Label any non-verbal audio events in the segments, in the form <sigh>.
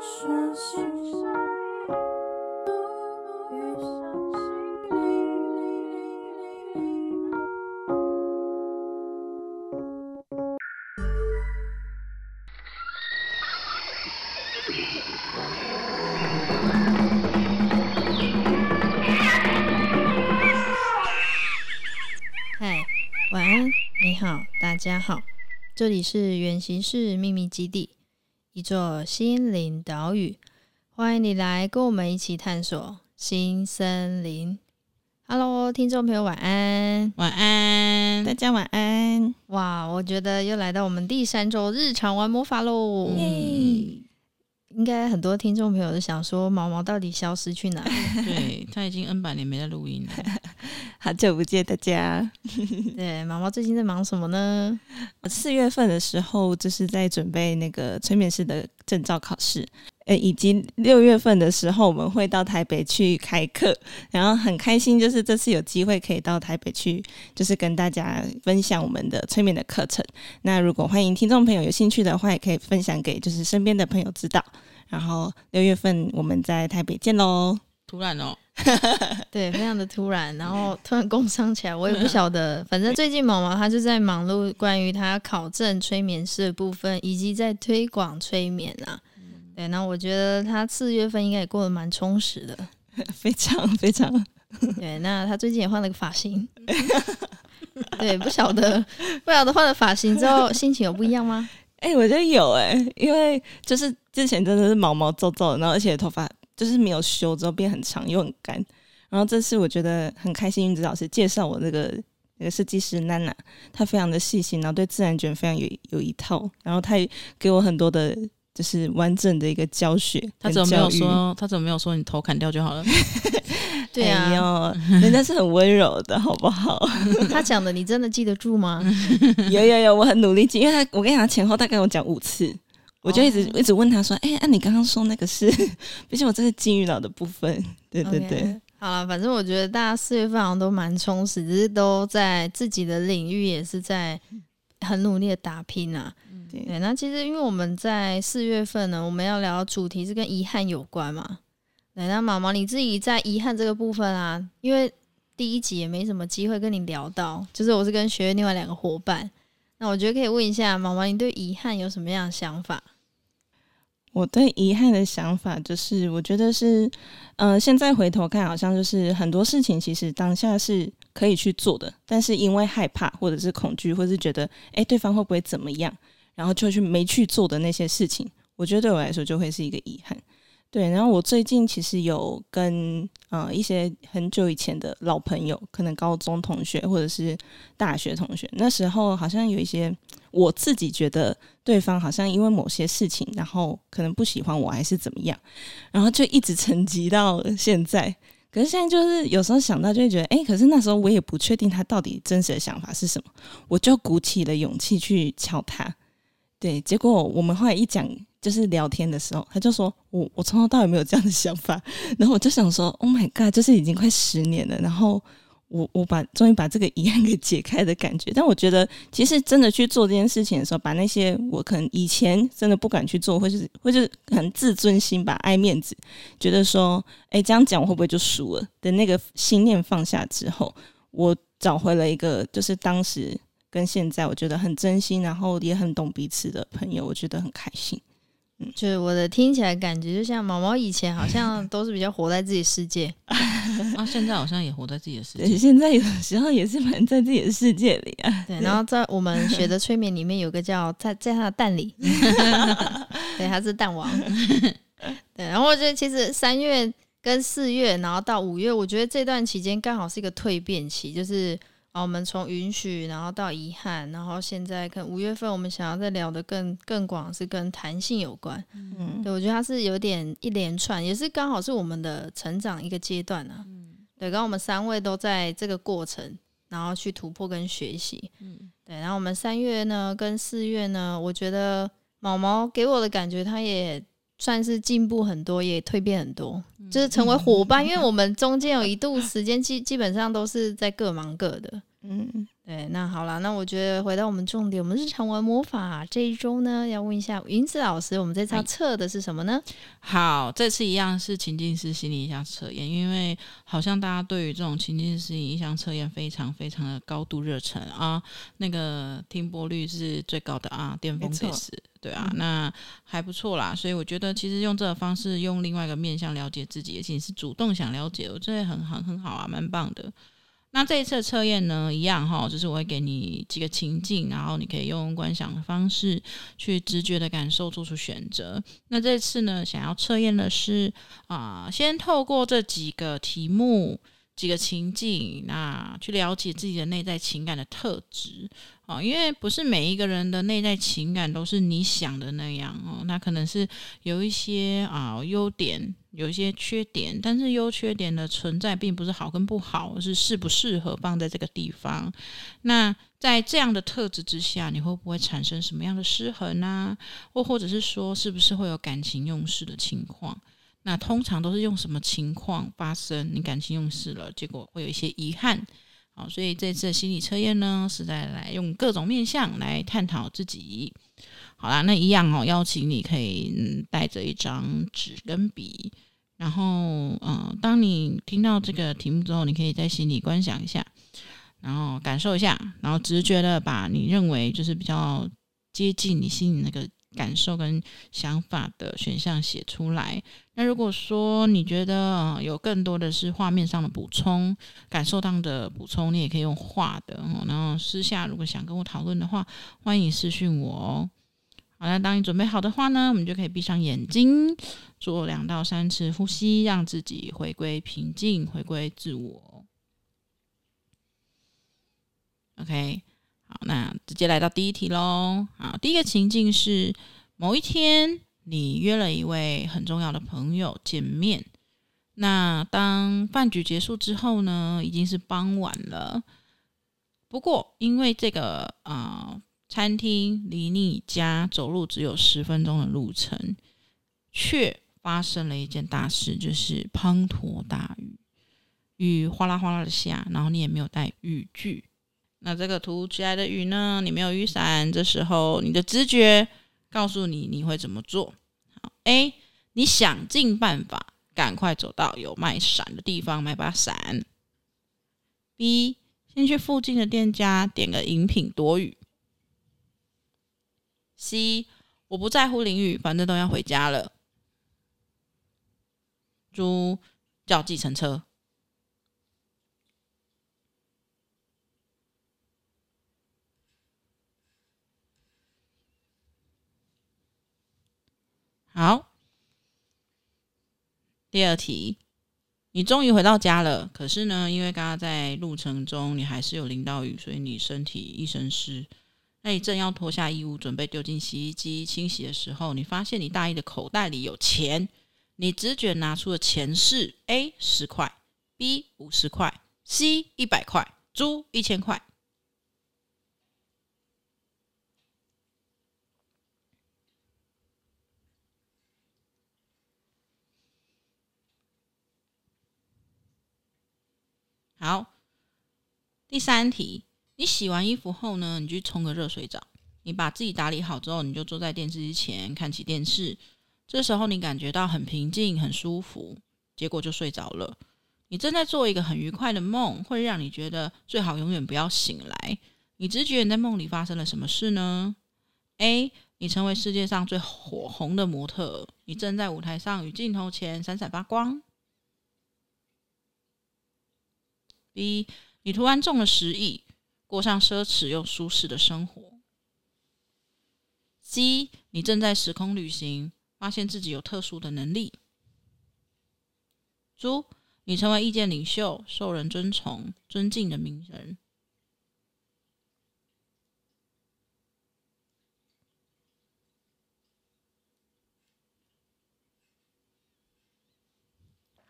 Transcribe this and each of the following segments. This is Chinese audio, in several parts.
嗨，晚安，你好，大家好，这里是远行室秘密基地，一座心灵岛屿，欢迎你来跟我们一起探索新森林。Hello，听众朋友，晚安，晚安，大家晚安。哇，我觉得又来到我们第三周日常玩魔法喽。嗯应该很多听众朋友都想说，毛毛到底消失去哪里？<laughs> 对，他已经 N 百年没在录音了，好久不见大家。<laughs> 对，毛毛最近在忙什么呢？<laughs> 四月份的时候，就是在准备那个催眠师的证照考试，呃，以及六月份的时候，我们会到台北去开课，然后很开心，就是这次有机会可以到台北去，就是跟大家分享我们的催眠的课程。那如果欢迎听众朋友有兴趣的话，也可以分享给就是身边的朋友知道。然后六月份我们在台北见喽！突然哦，<laughs> 对，非常的突然，然后 <laughs> 突然工商起来，我也不晓得。反正最近毛毛他就在忙碌关于他考证催眠师的部分，以及在推广催眠啊。对，那我觉得他四月份应该也过得蛮充实的，<laughs> 非常非常。对，那他最近也换了个发型，对，不晓得不晓得换了发型之后心情有不一样吗？哎、欸，我觉得有哎、欸，因为就是之前真的是毛毛躁躁的，然后而且头发就是没有修之后变很长又很干，然后这次我觉得很开心，云子老师介绍我那个那个设计师娜娜，她非常的细心，然后对自然卷非常有有一套，然后她也给我很多的就是完整的一个教学。他怎么没有说？他怎么没有说你头砍掉就好了？<laughs> 对啊，<laughs> 哎、人家是很温柔的，好不好？<laughs> 他讲的你真的记得住吗？有有有，我很努力记，因为他我跟你讲，前后大概我讲五次，我就一直、oh. 一直问他说：“哎、欸，那、啊、你刚刚说那个是？<laughs> 毕竟我这是金鱼脑的部分。”对对对，okay. 好了，反正我觉得大家四月份好像都蛮充实，只是都在自己的领域也是在很努力的打拼啊。对，对那其实因为我们在四月份呢，我们要聊的主题是跟遗憾有关嘛。对，那毛毛你自己在遗憾这个部分啊，因为第一集也没什么机会跟你聊到，就是我是跟学院另外两个伙伴，那我觉得可以问一下毛毛，你对遗憾有什么样的想法？我对遗憾的想法就是，我觉得是，嗯、现在回头看，好像就是很多事情其实当下是可以去做的，但是因为害怕或者是恐惧，或者是觉得，哎，对方会不会怎么样，然后就去没去做的那些事情，我觉得对我来说就会是一个遗憾。对，然后我最近其实有跟呃一些很久以前的老朋友，可能高中同学或者是大学同学，那时候好像有一些我自己觉得对方好像因为某些事情，然后可能不喜欢我还是怎么样，然后就一直沉积到现在。可是现在就是有时候想到就会觉得，哎，可是那时候我也不确定他到底真实的想法是什么，我就鼓起了勇气去敲他。对，结果我们后来一讲。就是聊天的时候，他就说我我从头到尾没有这样的想法，<laughs> 然后我就想说，Oh my god，就是已经快十年了，然后我我把终于把这个遗憾给解开的感觉。但我觉得，其实真的去做这件事情的时候，把那些我可能以前真的不敢去做，或是或是很自尊心吧、爱面子，觉得说，哎，这样讲我会不会就输了的那个心念放下之后，我找回了一个就是当时跟现在我觉得很真心，然后也很懂彼此的朋友，我觉得很开心。就是我的听起来感觉，就像毛毛以前好像都是比较活在自己世界，<laughs> 啊，现在好像也活在自己的世界。现在有时候也是蛮在自己的世界里啊。对，然后在我们学的催眠里面有个叫在在他的蛋里，<laughs> 对，他是蛋王。<laughs> 对，然后我觉得其实三月跟四月，然后到五月，我觉得这段期间刚好是一个蜕变期，就是。我们从允许，然后到遗憾，然后现在看五月份，我们想要再聊的更更广，是跟弹性有关。嗯，对，我觉得它是有点一连串，也是刚好是我们的成长一个阶段呢、啊。嗯，对，刚刚我们三位都在这个过程，然后去突破跟学习。嗯，对，然后我们三月呢跟四月呢，我觉得毛毛给我的感觉，他也算是进步很多，也蜕变很多，就是成为伙伴。<laughs> 因为我们中间有一度时间基基本上都是在各忙各的。嗯，对，那好了，那我觉得回到我们重点，我们日常玩魔法这一周呢，要问一下云子老师，我们这次要测的是什么呢？好，这次一样是情境式心理意象测验，因为好像大家对于这种情境式心理意象测验非常非常的高度热忱啊，那个听播率是最高的啊，巅峰测试，对啊，嗯、那还不错啦，所以我觉得其实用这个方式，用另外一个面向了解自己，而且是主动想了解，我觉得很很很好啊，蛮棒的。那这一次的测验呢，一样哈，就是我会给你几个情境，然后你可以用观想的方式去直觉的感受，做出选择。那这次呢，想要测验的是啊、先透过这几个题目、几个情境，那去了解自己的内在情感的特质哦，因为不是每一个人的内在情感都是你想的那样哦，那可能是有一些啊优点。有一些缺点，但是优缺点的存在并不是好跟不好，而是适不适合放在这个地方。那在这样的特质之下，你会不会产生什么样的失衡呢？或或者是说，是不是会有感情用事的情况？那通常都是用什么情况发生？你感情用事了，结果会有一些遗憾。好，所以这次的心理测验呢，是在来用各种面向来探讨自己。好啦，那一样哦，邀请你可以嗯带着一张纸跟笔。然后，嗯、当你听到这个题目之后，你可以在心里观想一下，然后感受一下，然后直觉的把你认为就是比较接近你心里那个感受跟想法的选项写出来。那如果说你觉得、有更多的是画面上的补充、感受上的补充，你也可以用画的。然后私下如果想跟我讨论的话，欢迎私讯我哦。好了，当你准备好的话呢，我们就可以闭上眼睛，做两到三次呼吸，让自己回归平静，回归自我。OK，好，那直接来到第一题喽。好，第一个情境是某一天你约了一位很重要的朋友见面，那当饭局结束之后呢，已经是傍晚了。不过因为这个啊。餐厅离你家走路只有十分钟的路程，却发生了一件大事，就是滂沱大雨，雨哗啦哗啦的下，然后你也没有带雨具。那这个突如其来的雨呢，你没有雨伞，这时候你的直觉告诉你你会怎么做？好，A，你想尽办法赶快走到有卖伞的地方买把伞。B，先去附近的店家点个饮品躲雨。C，我不在乎淋雨，反正都要回家了。猪叫计程车。好，第二题，你终于回到家了，可是呢，因为刚刚在路程中你还是有淋到雨，所以你身体一身湿。那你正要脱下衣物准备丢进洗衣机清洗的时候，你发现你大衣的口袋里有钱。你直觉拿出的钱是 A 十块，B 五十块，C 一百块，猪一千块。好，第三题。你洗完衣服后呢，你去冲个热水澡。你把自己打理好之后，你就坐在电视机前看起电视。这时候你感觉到很平静、很舒服，结果就睡着了。你正在做一个很愉快的梦，会让你觉得最好永远不要醒来。你直觉你在梦里发生了什么事呢？A. 你成为世界上最火红的模特，你正在舞台上与镜头前闪闪发光。B. 你突然中了十亿。过上奢侈又舒适的生活。C，你正在时空旅行，发现自己有特殊的能力。猪，你成为意见领袖，受人尊崇、尊敬的名人。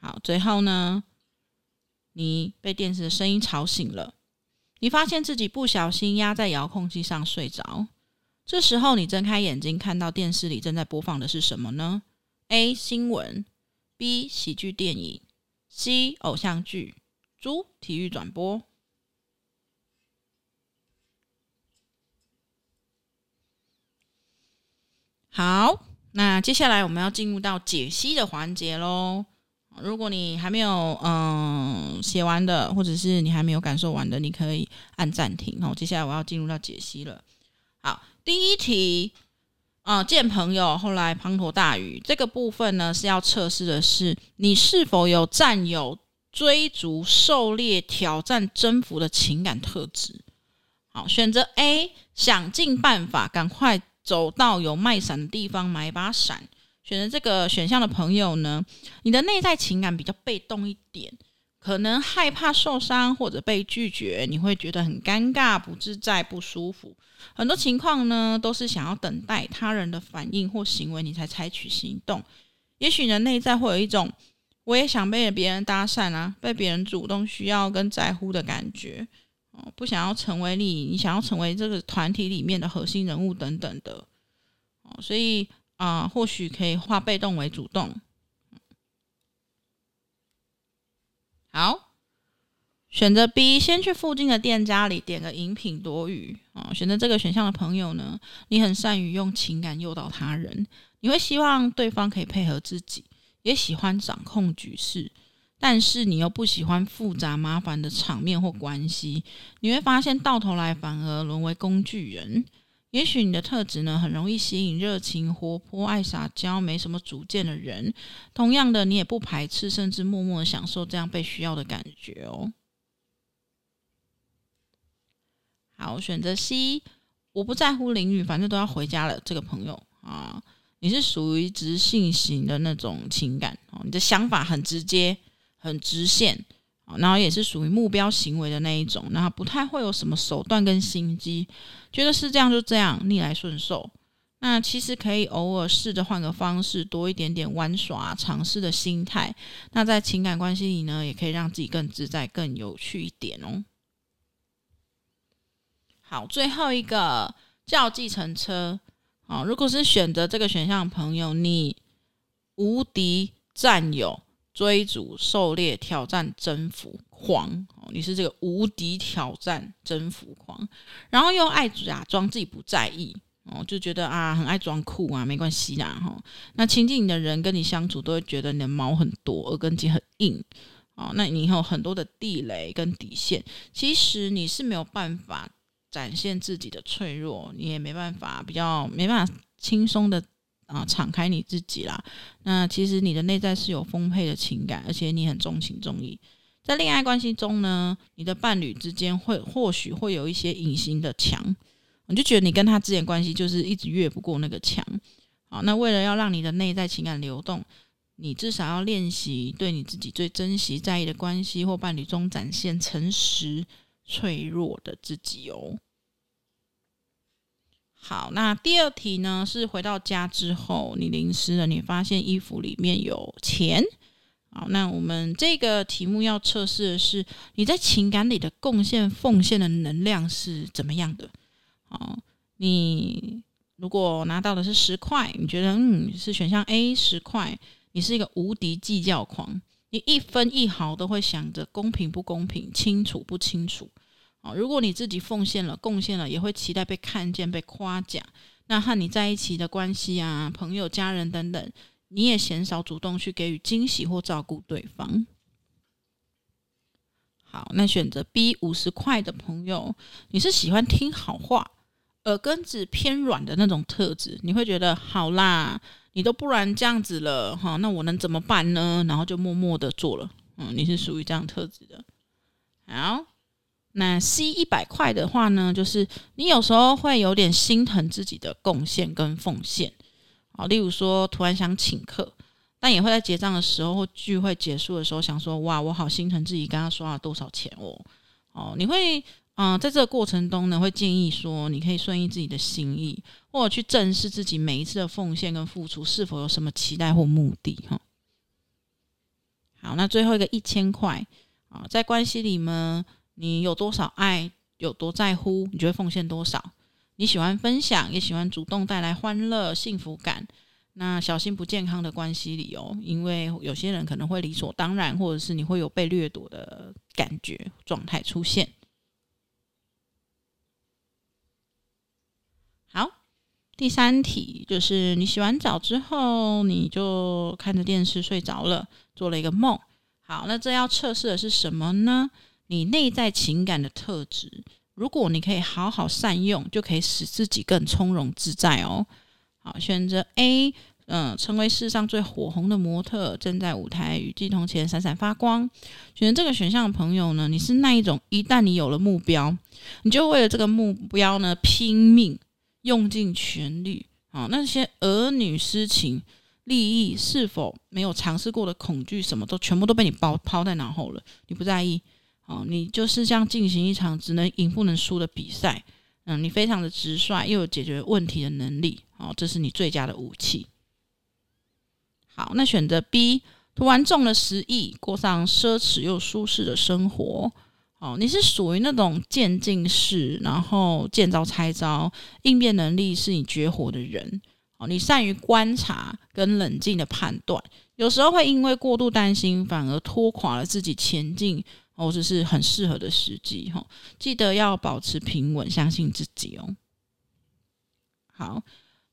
好，最后呢，你被电视的声音吵醒了，你发现自己不小心压在遥控器上睡着。这时候你睁开眼睛，看到电视里正在播放的是什么呢？A 新闻，B 喜剧电影，C 偶像剧，D 体育转播。好，那接下来我们要进入到解析的环节喽。如果你还没有嗯写完的，或者是你还没有感受完的，你可以按暂停。好，接下来我要进入到解析了。好，第一题，啊、见朋友后来滂沱大雨，这个部分呢是要测试的是你是否有占有追逐、狩猎、挑战、征服的情感特质。好，选择 A，想尽办法赶快走到有卖伞的地方买一把伞。选择这个选项的朋友呢，你的内在情感比较被动一点，可能害怕受伤或者被拒绝，你会觉得很尴尬、不自在、不舒服。很多情况呢，都是想要等待他人的反应或行为，你才采取行动。也许你的内在会有一种，我也想被别人搭讪啊，被别人主动需要跟在乎的感觉。哦，不想要成为你，你想要成为这个团体里面的核心人物等等的。哦，所以。啊、或许可以化被动为主动。好，选择 B，先去附近的店家里点个饮品躲雨。啊、选择这个选项的朋友呢，你很善于用情感诱导他人，你会希望对方可以配合自己，也喜欢掌控局势，但是你又不喜欢复杂麻烦的场面或关系，你会发现到头来反而沦为工具人。也许你的特质呢，很容易吸引热情、活泼、爱撒娇、没什么主见的人。同样的，你也不排斥，甚至默默的享受这样被需要的感觉哦。好，选择 C，我不在乎淋雨，反正都要回家了。这个朋友啊，你是属于直性型的那种情感哦，你的想法很直接、很直线。然后也是属于目标行为的那一种，然后不太会有什么手段跟心机，觉得是这样就这样，逆来顺受。那其实可以偶尔试着换个方式，多一点点玩耍、尝试的心态。那在情感关系里呢，也可以让自己更自在、更有趣一点哦。好，最后一个叫计程车。好，如果是选择这个选项的朋友，你无敌占有。追逐、狩猎、挑战、征服狂哦，你是这个无敌挑战征服狂，然后又爱假装自己不在意哦，就觉得啊很爱装酷啊，没关系啦哈。那亲近你的人跟你相处都会觉得你的毛很多，耳根筋很硬哦。那你有很多的地雷跟底线，其实你是没有办法展现自己的脆弱，你也没办法比较没办法轻松的。啊，敞开你自己啦。那其实你的内在是有丰沛的情感，而且你很重情重义。在恋爱关系中呢，你的伴侣之间会或许会有一些隐形的墙，你就觉得你跟他之间关系就是一直越不过那个墙。好，那为了要让你的内在情感流动，你至少要练习对你自己最珍惜、在意的关系或伴侣中展现诚实、脆弱的自己哦。好，那第二题呢？是回到家之后，你淋湿了，你发现衣服里面有钱。好，那我们这个题目要测试的是你在情感里的贡献、奉献的能量是怎么样的？好，你如果拿到的是十块，你觉得嗯是选项 A 十块，你是一个无敌计较狂，你一分一毫都会想着公平不公平、清楚不清楚。如果你自己奉献了、贡献了，也会期待被看见、被夸奖。那和你在一起的关系啊，朋友、家人等等，你也嫌少主动去给予惊喜或照顾对方。好，那选择 B 五十块的朋友，你是喜欢听好话、耳根子偏软的那种特质。你会觉得好啦，你都不然这样子了哈，那我能怎么办呢？然后就默默的做了。嗯，你是属于这样特质的。好。那 C 一百块的话呢，就是你有时候会有点心疼自己的贡献跟奉献，好，例如说突然想请客，但也会在结账的时候或聚会结束的时候想说，哇，我好心疼自己刚刚刷了多少钱哦，哦，你会嗯、在这个过程中呢，会建议说，你可以顺应自己的心意，或者去正视自己每一次的奉献跟付出是否有什么期待或目的哈。好，那最后一个一千块啊，在关系里呢。你有多少爱，有多在乎，你就会奉献多少。你喜欢分享，也喜欢主动带来欢乐、幸福感。那小心不健康的关系里哦，因为有些人可能会理所当然，或者是你会有被掠夺的感觉状态出现。好，第三题就是你洗完澡之后，你就看着电视睡着了，做了一个梦。好，那这要测试的是什么呢？你内在情感的特质。如果你可以好好善用，就可以使自己更从容自在哦。好，选择 A，嗯、呃，成为世上最火红的模特，正在舞台与镜头前闪闪发光。选择这个选项的朋友呢，你是那一种，一旦你有了目标，你就为了这个目标呢拼命。用尽全力啊！那些儿女私情、利益是否没有尝试过的恐惧，什么都全部都被你抛抛在脑后了。你不在意哦？你就是这样进行一场只能赢不能输的比赛。嗯，你非常的直率，又有解决问题的能力。哦，这是你最佳的武器。好，那选择 B，突然中了十亿，过上奢侈又舒适的生活。哦，你是属于那种渐进式，然后见招拆招，应变能力是你绝活的人。哦，你善于观察跟冷静的判断，有时候会因为过度担心，反而拖垮了自己前进，哦，这是很适合的时机。哈，记得要保持平稳，相信自己哦。好。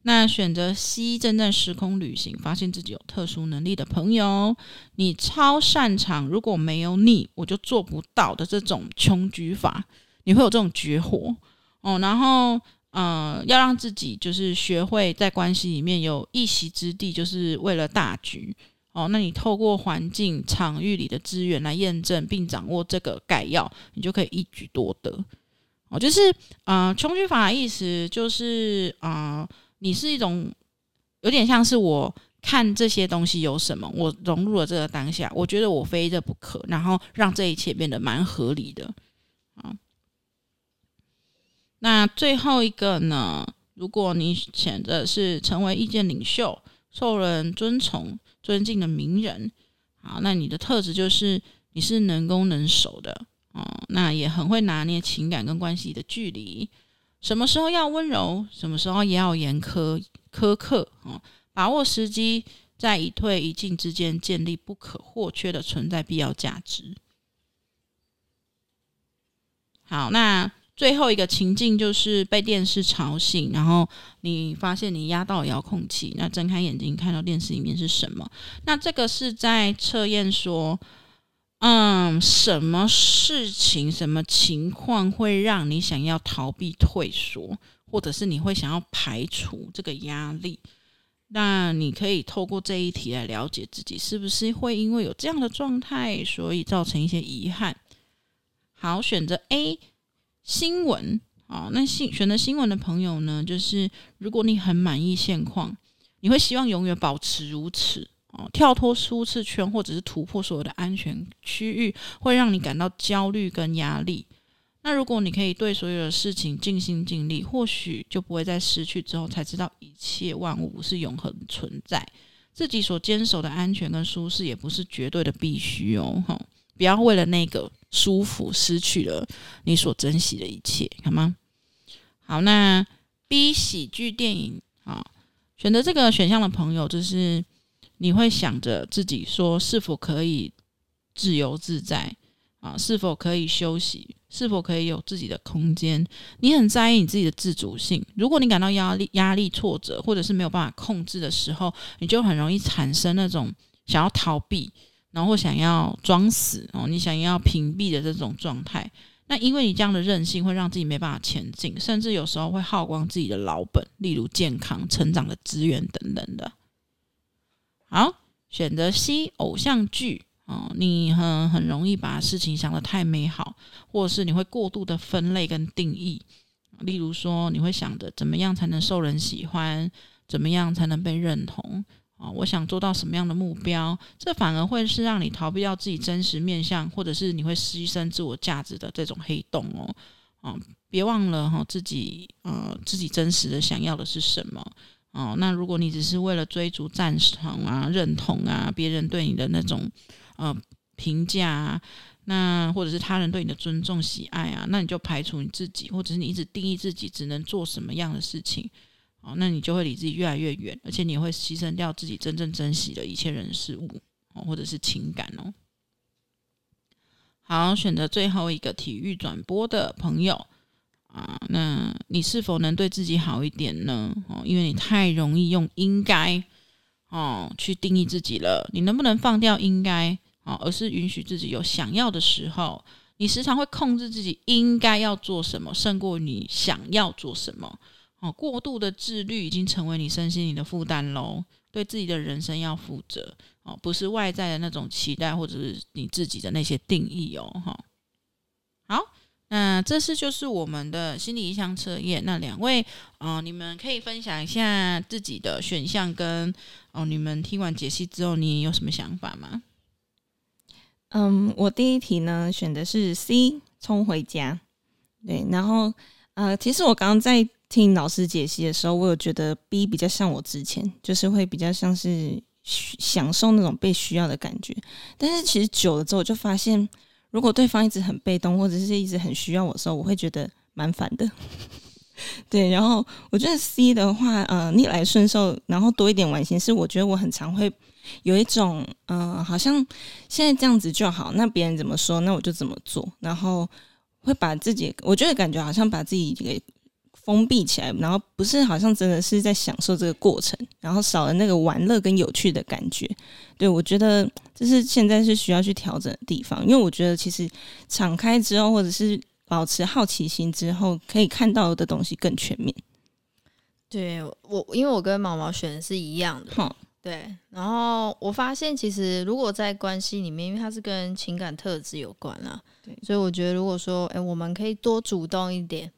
那选择 C，正在时空旅行，发现自己有特殊能力的朋友，你超擅长，如果没有你，我就做不到的这种穷举法，你会有这种绝活哦。然后，呃，要让自己就是学会在关系里面有一席之地，就是为了大局哦。那你透过环境场域里的资源来验证并掌握这个概要，你就可以一举多得哦。就是，啊，穷举法的意思就是，啊、你是一种有点像是我看这些东西有什么，我融入了这个当下，我觉得我非这不可，然后让这一切变得蛮合理的啊。那最后一个呢？如果你选择是成为意见领袖、受人尊崇、尊敬的名人，好，那你的特质就是你是能攻能守的哦，那也很会拿捏情感跟关系的距离。什么时候要温柔，什么时候也要严苛苛刻哦！把握时机，在一退一进之间建立不可或缺的存在必要价值。好，那最后一个情境就是被电视吵醒，然后你发现你压到遥控器，那睁开眼睛看到电视里面是什么？那这个是在测验说。嗯，什么事情、什么情况会让你想要逃避、退缩，或者是你会想要排除这个压力？那你可以透过这一题来了解自己是不是会因为有这样的状态，所以造成一些遗憾。好，选择 A 新闻。啊，那新选择新闻的朋友呢，就是如果你很满意现况，你会希望永远保持如此哦。跳脱舒适圈，或者是突破所有的安全区域，会让你感到焦虑跟压力。那如果你可以对所有的事情尽心尽力，或许就不会在失去之后才知道一切万物是永恒存在。自己所坚守的安全跟舒适，也不是绝对的必须哦。哈，不要为了那个舒服，失去了你所珍惜的一切，好吗？好，那 B 喜剧电影啊，选择这个选项的朋友就是。你会想着自己说是否可以自由自在啊？是否可以休息？是否可以有自己的空间？你很在意你自己的自主性。如果你感到压力、压力、挫折，或者是没有办法控制的时候，你就很容易产生那种想要逃避，然后想要装死哦，你想要屏蔽的这种状态。那因为你这样的任性，会让自己没办法前进，甚至有时候会耗光自己的老本，例如健康、成长的资源等等的。好，选择 C 偶像剧哦，你很很容易把事情想得太美好，或者是你会过度的分类跟定义。例如说，你会想着怎么样才能受人喜欢，怎么样才能被认同啊？我想做到什么样的目标？这反而会是让你逃避掉自己真实面向，或者是你会牺牲自我价值的这种黑洞哦。啊，别忘了哈，自己呃，自己真实的想要的是什么。哦，那如果你只是为了追逐赞赏啊、认同啊、别人对你的那种呃评价啊，那或者是他人对你的尊重、喜爱啊，那你就排除你自己，或者是你一直定义自己只能做什么样的事情，哦，那你就会离自己越来越远，而且你会牺牲掉自己真正珍惜的一切人事物哦，或者是情感哦。好，选择最后一个体育转播的朋友。啊，那你是否能对自己好一点呢？哦，因为你太容易用应该哦去定义自己了。你能不能放掉应该哦，而是允许自己有想要的时候？你时常会控制自己应该要做什么，胜过你想要做什么。哦，过度的自律已经成为你身心灵的负担喽。对自己的人生要负责哦，不是外在的那种期待，或者是你自己的那些定义哦。哈，好。那这次就是我们的心理意向测验。那两位，哦、你们可以分享一下自己的选项跟哦、你们听完解析之后，你有什么想法吗？嗯，我第一题呢选的是 C，冲回家。对，然后呃，其实我刚刚在听老师解析的时候，我有觉得 B 比较像我之前，就是会比较像是享受那种被需要的感觉。但是其实久了之后，我就发现。如果对方一直很被动，或者是一直很需要我的时候，我会觉得蛮烦的。<laughs> 对，然后我觉得 C 的话，呃，逆来顺受，然后多一点玩心，是我觉得我很常会有一种，嗯、呃，好像现在这样子就好，那别人怎么说，那我就怎么做，然后会把自己，我觉得感觉好像把自己给。封闭起来，然后不是好像真的是在享受这个过程，然后少了那个玩乐跟有趣的感觉。对，我觉得这是现在是需要去调整的地方，因为我觉得其实敞开之后，或者是保持好奇心之后，可以看到的东西更全面。对我，因为我跟毛毛选的是一样的，嗯、对。然后我发现，其实如果在关系里面，因为它是跟情感特质有关啦，对，所以我觉得如果说，哎，我们可以多主动一点。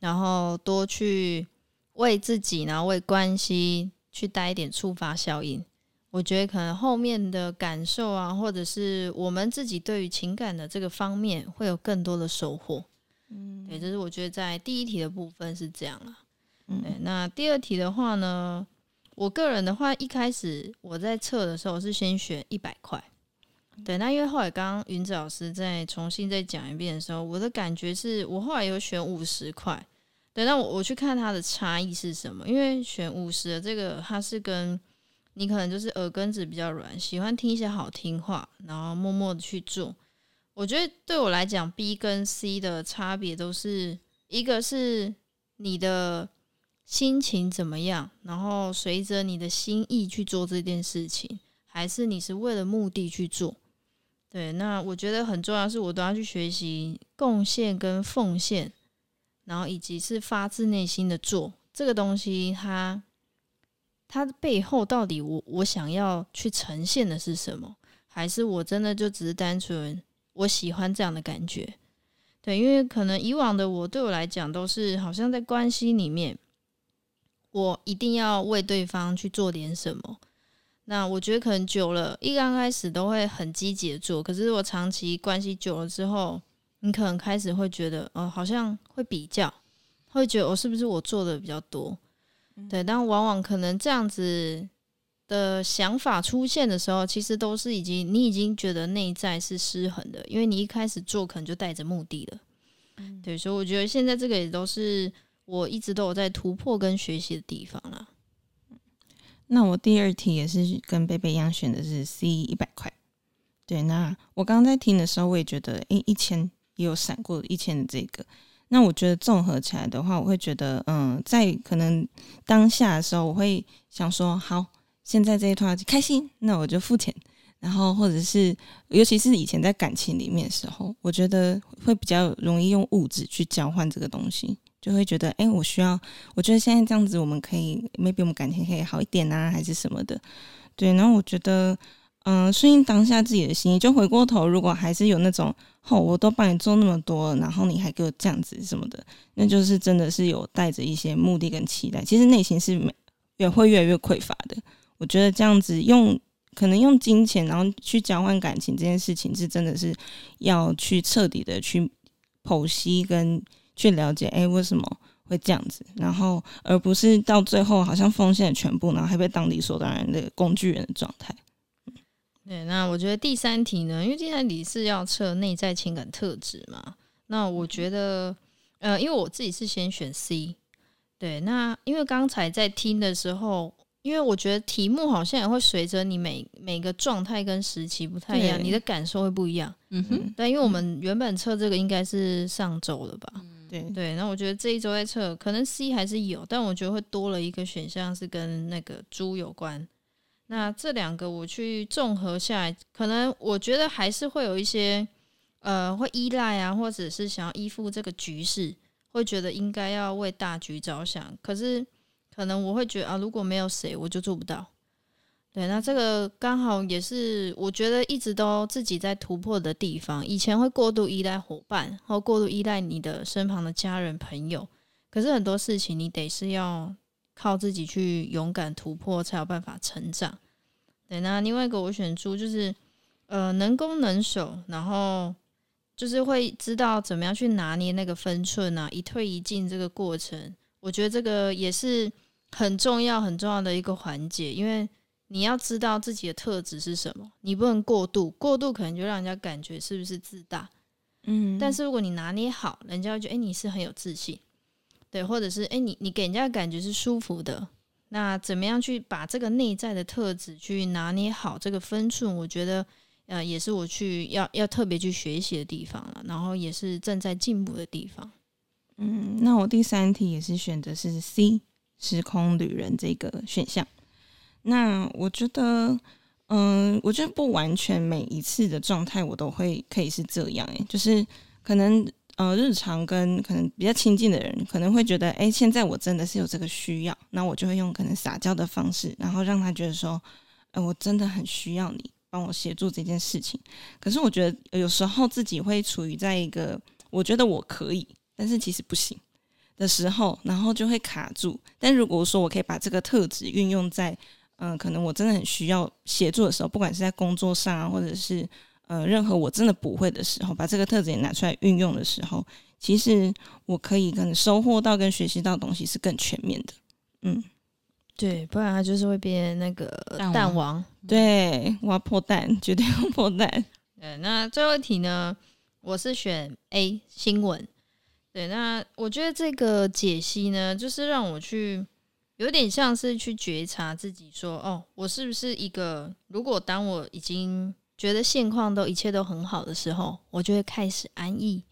然后多去为自己，然后为关系去带一点触发效应。我觉得可能后面的感受啊，或者是我们自己对于情感的这个方面，会有更多的收获。嗯，对，这是我觉得在第一题的部分是这样了。嗯，对，那第二题的话呢，我个人的话，一开始我在测的时候是先选一百块。对，那因为后来刚刚云子老师再重新再讲一遍的时候，我的感觉是我后来有选五十块。对，那我我去看它的差异是什么？因为选五十的这个，它是跟你可能就是耳根子比较软，喜欢听一些好听话，然后默默的去做。我觉得对我来讲，B 跟 C 的差别都是一个是你的心情怎么样，然后随着你的心意去做这件事情，还是你是为了目的去做。对，那我觉得很重要是，我都要去学习贡献跟奉献。然后以及是发自内心的做这个东西它，它它背后到底我我想要去呈现的是什么？还是我真的就只是单纯我喜欢这样的感觉？对，因为可能以往的我对我来讲都是好像在关系里面，我一定要为对方去做点什么。那我觉得可能久了，一刚开始都会很积极的做，可是我长期关系久了之后。你可能开始会觉得，哦，好像会比较，会觉得我、哦、是不是我做的比较多？嗯、对，但往往可能这样子的想法出现的时候，其实都是已经你已经觉得内在是失衡的，因为你一开始做可能就带着目的了。嗯、对，所以我觉得现在这个也都是我一直都有在突破跟学习的地方啦。那我第二题也是跟贝贝一样选的是 C 一百块。对，那我刚刚在听的时候，我也觉得，诶，一千。也有闪过一千的这个，那我觉得综合起来的话，我会觉得，嗯，在可能当下的时候，我会想说，好，现在这一段开心，那我就付钱，然后或者是，尤其是以前在感情里面的时候，我觉得会比较容易用物质去交换这个东西，就会觉得，哎，我需要，我觉得现在这样子，我们可以，maybe 我们感情可以好一点啊，还是什么的，对，然后我觉得。嗯，顺应当下自己的心意，就回过头，如果还是有那种，哦，我都帮你做那么多，然后你还给我这样子什么的，那就是真的是有带着一些目的跟期待，其实内心是没也会越来越匮乏的。我觉得这样子用可能用金钱，然后去交换感情这件事情，是真的是要去彻底的去剖析跟去了解，哎，为什么会这样子，然后而不是到最后好像奉献全部，然后还被当理所当然的工具人的状态。对，那我觉得第三题呢，因为第三题是要测内在情感特质嘛。那我觉得，呃，因为我自己是先选 C。对，那因为刚才在听的时候，因为我觉得题目好像也会随着你每每个状态跟时期不太一样，你的感受会不一样。嗯哼，对，因为我们原本测这个应该是上周了吧？对对，那我觉得这一周在测，可能 C 还是有，但我觉得会多了一个选项是跟那个猪有关。那这两个我去综合下来，可能我觉得还是会有一些呃会依赖啊，或者是想要依附这个局势，会觉得应该要为大局着想。可是可能我会觉得啊，如果没有谁，我就做不到。对，那这个刚好也是我觉得一直都自己在突破的地方。以前会过度依赖伙伴，或过度依赖你的身旁的家人朋友，可是很多事情你得是要靠自己去勇敢突破，才有办法成长。对，那另外一个我选出就是呃能攻能守，然后就是会知道怎么样去拿捏那个分寸啊，一退一进这个过程，我觉得这个也是很重要很重要的一个环节，因为。你要知道自己的特质是什么，你不能过度，过度可能就让人家感觉是不是自大，嗯。但是如果你拿捏好，人家会觉得哎、欸，你是很有自信，对，或者是哎、你你给人家的感觉是舒服的。那怎么样去把这个内在的特质去拿捏好这个分寸？我觉得呃，也是我去要要特别去学习的地方了，然后也是正在进步的地方。嗯，那我第三题也是选的是 C 时空旅人这个选项。那我觉得，嗯，我觉得不完全每一次的状态我都会可以是这样，诶，就是可能呃日常跟可能比较亲近的人可能会觉得，诶，现在我真的是有这个需要，那我就会用可能撒娇的方式，然后让他觉得说，呃，我真的很需要你帮我协助这件事情。可是我觉得有时候自己会处于在一个我觉得我可以，但是其实不行的时候，然后就会卡住。但如果说我可以把这个特质运用在嗯，可能我真的很需要协助的时候，不管是在工作上啊，或者是呃，任何我真的不会的时候，把这个特质也拿出来运用的时候，其实我可以跟收获到跟学习到的东西是更全面的。嗯，对，不然它就是会变那个蛋王。蛋王对，我要破蛋，绝对要破蛋。对，那最后一题呢？我是选 A 新闻。对，那我觉得这个解析呢，就是让我去。有点像是去觉察自己，说：“哦，我是不是一个？如果当我已经觉得现况都一切都很好的时候，我就会开始安逸。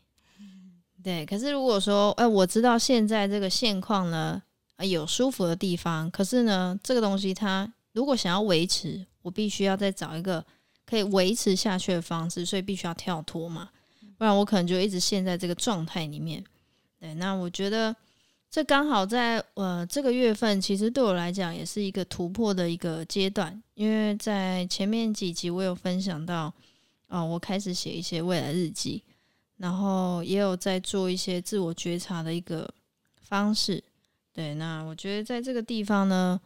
对。可是如果说，哎，我知道现在这个现况呢，有舒服的地方，可是呢，这个东西它如果想要维持，我必须要再找一个可以维持下去的方式，所以必须要跳脱嘛，不然我可能就一直陷在这个状态里面。对，那我觉得。”这刚好在呃这个月份，其实对我来讲也是一个突破的一个阶段，因为在前面几集我有分享到，啊、呃，我开始写一些未来日记，然后也有在做一些自我觉察的一个方式。对，那我觉得在这个地方呢，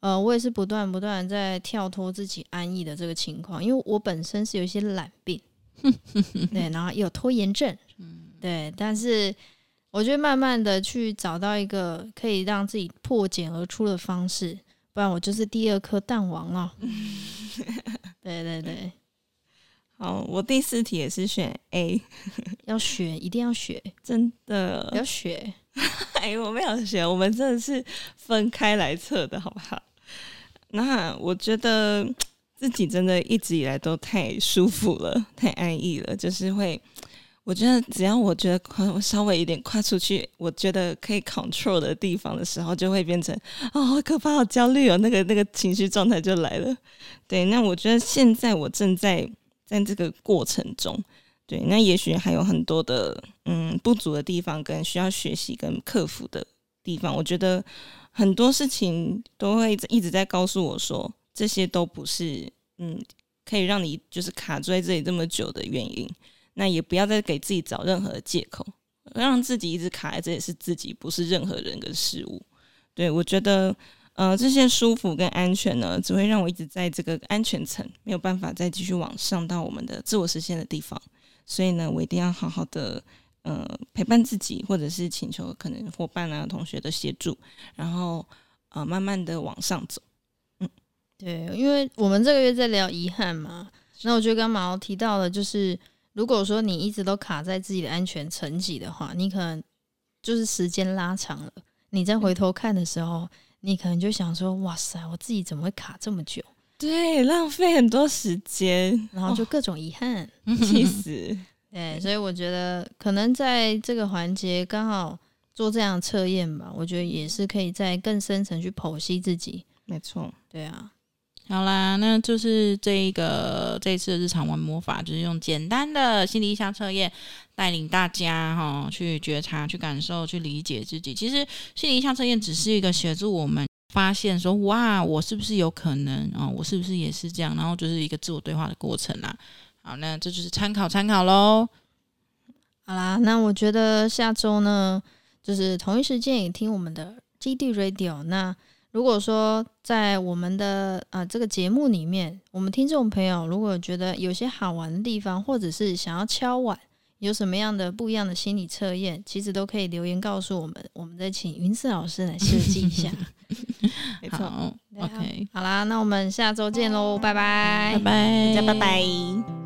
呃，我也是不断不断在跳脱自己安逸的这个情况，因为我本身是有一些懒病，<laughs> 对，然后有拖延症，对，但是。我觉得慢慢的去找到一个可以让自己破茧而出的方式，不然我就是第二颗蛋王了。<laughs> 对对对，好，我第四题也是选 A，<laughs> 要学，一定要学，真的要学。哎，我没有学，我们真的是分开来测的，好不好？那我觉得自己真的一直以来都太舒服了，太安逸了，就是会。我觉得只要我觉得跨我稍微有点跨出去，我觉得可以 control 的地方的时候，就会变成哦，好可怕，好焦虑哦，那个那个情绪状态就来了。对，那我觉得现在我正在在这个过程中，对，那也许还有很多的嗯不足的地方，跟需要学习跟克服的地方。我觉得很多事情都会一直在告诉我说，这些都不是嗯可以让你就是卡住在这里这么久的原因。那也不要再给自己找任何的借口，让自己一直卡在这里是自己，不是任何人跟事物。对，我觉得，呃，这些舒服跟安全呢，只会让我一直在这个安全层，没有办法再继续往上到我们的自我实现的地方。所以呢，我一定要好好的，呃，陪伴自己，或者是请求可能伙伴啊、同学的协助，然后，呃，慢慢的往上走。嗯，对，因为我们这个月在聊遗憾嘛，那我觉得刚刚毛提到的，就是。如果说你一直都卡在自己的安全层级的话，你可能就是时间拉长了，你再回头看的时候，你可能就想说：“哇塞，我自己怎么会卡这么久？”对，浪费很多时间，然后就各种遗憾，<laughs> 气、哦、死。对，所以我觉得可能在这个环节刚好做这样测验吧，我觉得也是可以在更深层去剖析自己。没错，对啊。好啦，那就是这一个这一次的日常玩魔法，就是用简单的心理意象测验带领大家哈去觉察、去感受、去理解自己。其实心理意象测验只是一个协助我们发现说，哇，我是不是有可能啊？我是不是也是这样？然后就是一个自我对话的过程啦。好，那这就是参考参考喽。好啦，那我觉得下周呢，就是同一时间也听我们的基地 Radio 那。如果说在我们的啊、呃、这个节目里面，我们听众朋友如果觉得有些好玩的地方，或者是想要敲碗，有什么样的不一样的心理测验，其实都可以留言告诉我们，我们再请云丝老师来设计一下。没错，OK，好啦，那我们下周见喽，拜拜，拜拜，大家拜拜。